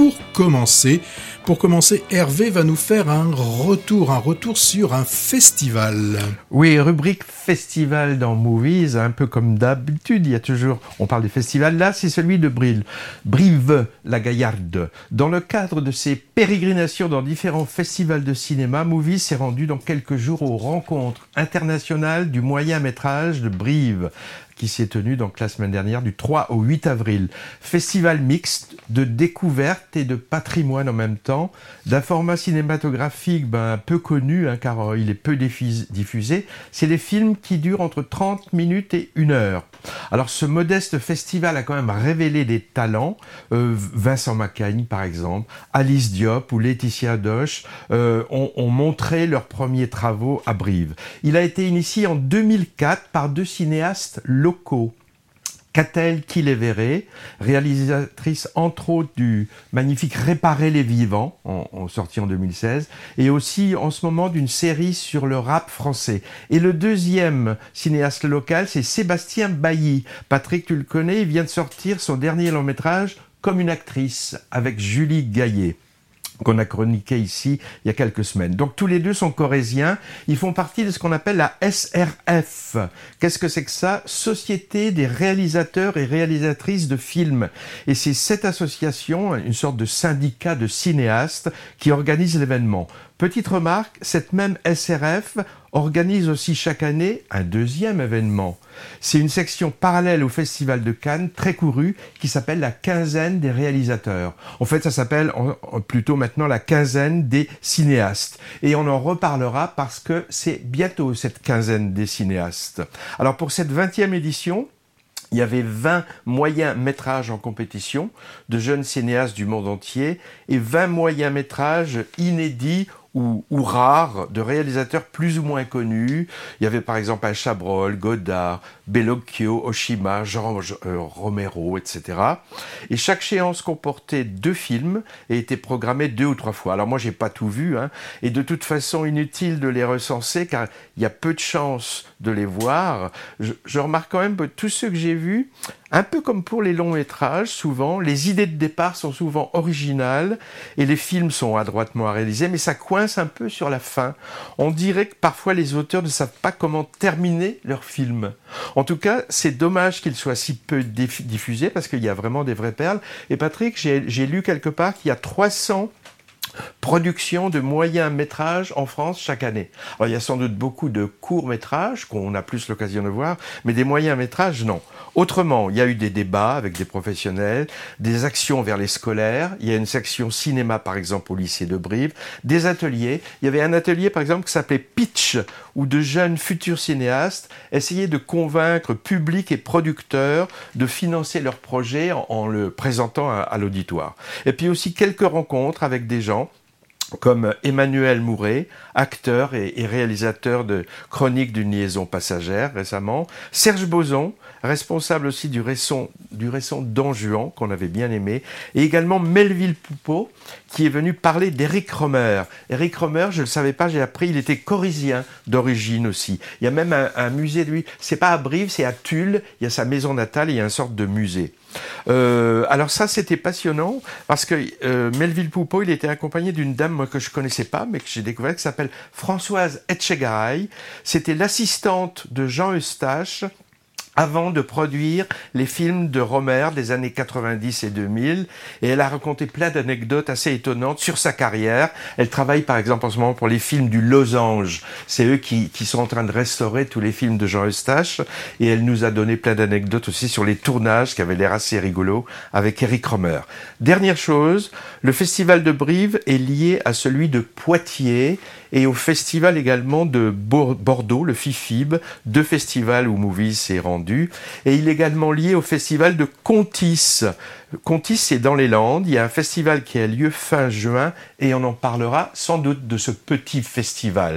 pour commencer, pour commencer, Hervé va nous faire un retour, un retour sur un festival. Oui, rubrique festival dans Movies, un peu comme d'habitude, il y a toujours, on parle des festivals, là c'est celui de Brive, Brive, la Gaillarde. Dans le cadre de ses pérégrinations dans différents festivals de cinéma, Movies s'est rendu dans quelques jours aux rencontres internationales du moyen métrage de Brive qui s'est tenu donc la semaine dernière du 3 au 8 avril. Festival mixte de découverte et de patrimoine en même temps, d'un format cinématographique ben, peu connu hein, car euh, il est peu diffusé. C'est des films qui durent entre 30 minutes et 1 heure. Alors ce modeste festival a quand même révélé des talents. Euh, Vincent Macaigne par exemple, Alice Diop ou Laetitia Doche euh, ont, ont montré leurs premiers travaux à Brive. Il a été initié en 2004 par deux cinéastes locaux Catel Kilevere, réalisatrice entre autres du magnifique Réparer les vivants, en, sorti en 2016, et aussi en ce moment d'une série sur le rap français. Et le deuxième cinéaste local, c'est Sébastien Bailly. Patrick, tu le connais, il vient de sortir son dernier long métrage comme une actrice avec Julie Gaillet qu'on a chroniqué ici il y a quelques semaines. Donc tous les deux sont corésiens, ils font partie de ce qu'on appelle la SRF. Qu'est-ce que c'est que ça? Société des réalisateurs et réalisatrices de films. Et c'est cette association, une sorte de syndicat de cinéastes, qui organise l'événement. Petite remarque, cette même SRF organise aussi chaque année un deuxième événement. C'est une section parallèle au Festival de Cannes, très courue, qui s'appelle la quinzaine des réalisateurs. En fait, ça s'appelle plutôt maintenant la quinzaine des cinéastes. Et on en reparlera parce que c'est bientôt cette quinzaine des cinéastes. Alors pour cette 20e édition, il y avait 20 moyens métrages en compétition de jeunes cinéastes du monde entier et 20 moyens métrages inédits ou, ou rares de réalisateurs plus ou moins connus. Il y avait par exemple un Chabrol, Godard, Bellocchio, Oshima, Jean euh, Romero, etc. Et chaque séance comportait deux films et était programmée deux ou trois fois. Alors moi j'ai pas tout vu, hein, et de toute façon inutile de les recenser car il y a peu de chances de les voir. Je, je remarque quand même que tous ceux que j'ai vus, un peu comme pour les longs métrages, souvent, les idées de départ sont souvent originales et les films sont adroitement réalisés, mais ça coince un peu sur la fin. On dirait que parfois les auteurs ne savent pas comment terminer leur film. En tout cas, c'est dommage qu'il soit si peu diffusé parce qu'il y a vraiment des vraies perles. Et Patrick, j'ai lu quelque part qu'il y a 300 production de moyens métrages en France chaque année. Alors il y a sans doute beaucoup de courts métrages qu'on a plus l'occasion de voir, mais des moyens métrages non. Autrement, il y a eu des débats avec des professionnels, des actions vers les scolaires, il y a une section cinéma par exemple au lycée de Brive, des ateliers. Il y avait un atelier par exemple qui s'appelait Pitch, où de jeunes futurs cinéastes essayaient de convaincre public et producteurs de financer leur projet en, le présentant à l'auditoire. Et puis aussi quelques rencontres avec des gens comme Emmanuel Mouret, acteur et, réalisateur de Chronique d'une liaison passagère récemment, Serge Boson, responsable aussi du récent, du récent Don Juan, qu'on avait bien aimé, et également Melville Poupeau, qui est venu parler d'Éric Romer. Éric Romer, je ne le savais pas, j'ai appris, il était corisien d'origine aussi. Il y a même un, un musée de lui, c'est pas à Brive, c'est à Tulle, il y a sa maison natale, il y a une sorte de musée. Euh, alors ça, c'était passionnant parce que euh, Melville Poupeau, il était accompagné d'une dame que je connaissais pas, mais que j'ai découvert, qui s'appelle Françoise Etchegaray. C'était l'assistante de Jean Eustache avant de produire les films de Romer des années 90 et 2000. Et elle a raconté plein d'anecdotes assez étonnantes sur sa carrière. Elle travaille par exemple en ce moment pour les films du Losange. C'est eux qui, qui, sont en train de restaurer tous les films de Jean Eustache. Et elle nous a donné plein d'anecdotes aussi sur les tournages qui avaient l'air assez rigolos avec Eric Romer. Dernière chose, le festival de Brive est lié à celui de Poitiers et au festival également de Bordeaux, le FIFIB, deux festivals où Movies s'est rendu. Et il est également lié au festival de Contis. Contis, c'est dans les Landes. Il y a un festival qui a lieu fin juin et on en parlera sans doute de ce petit festival.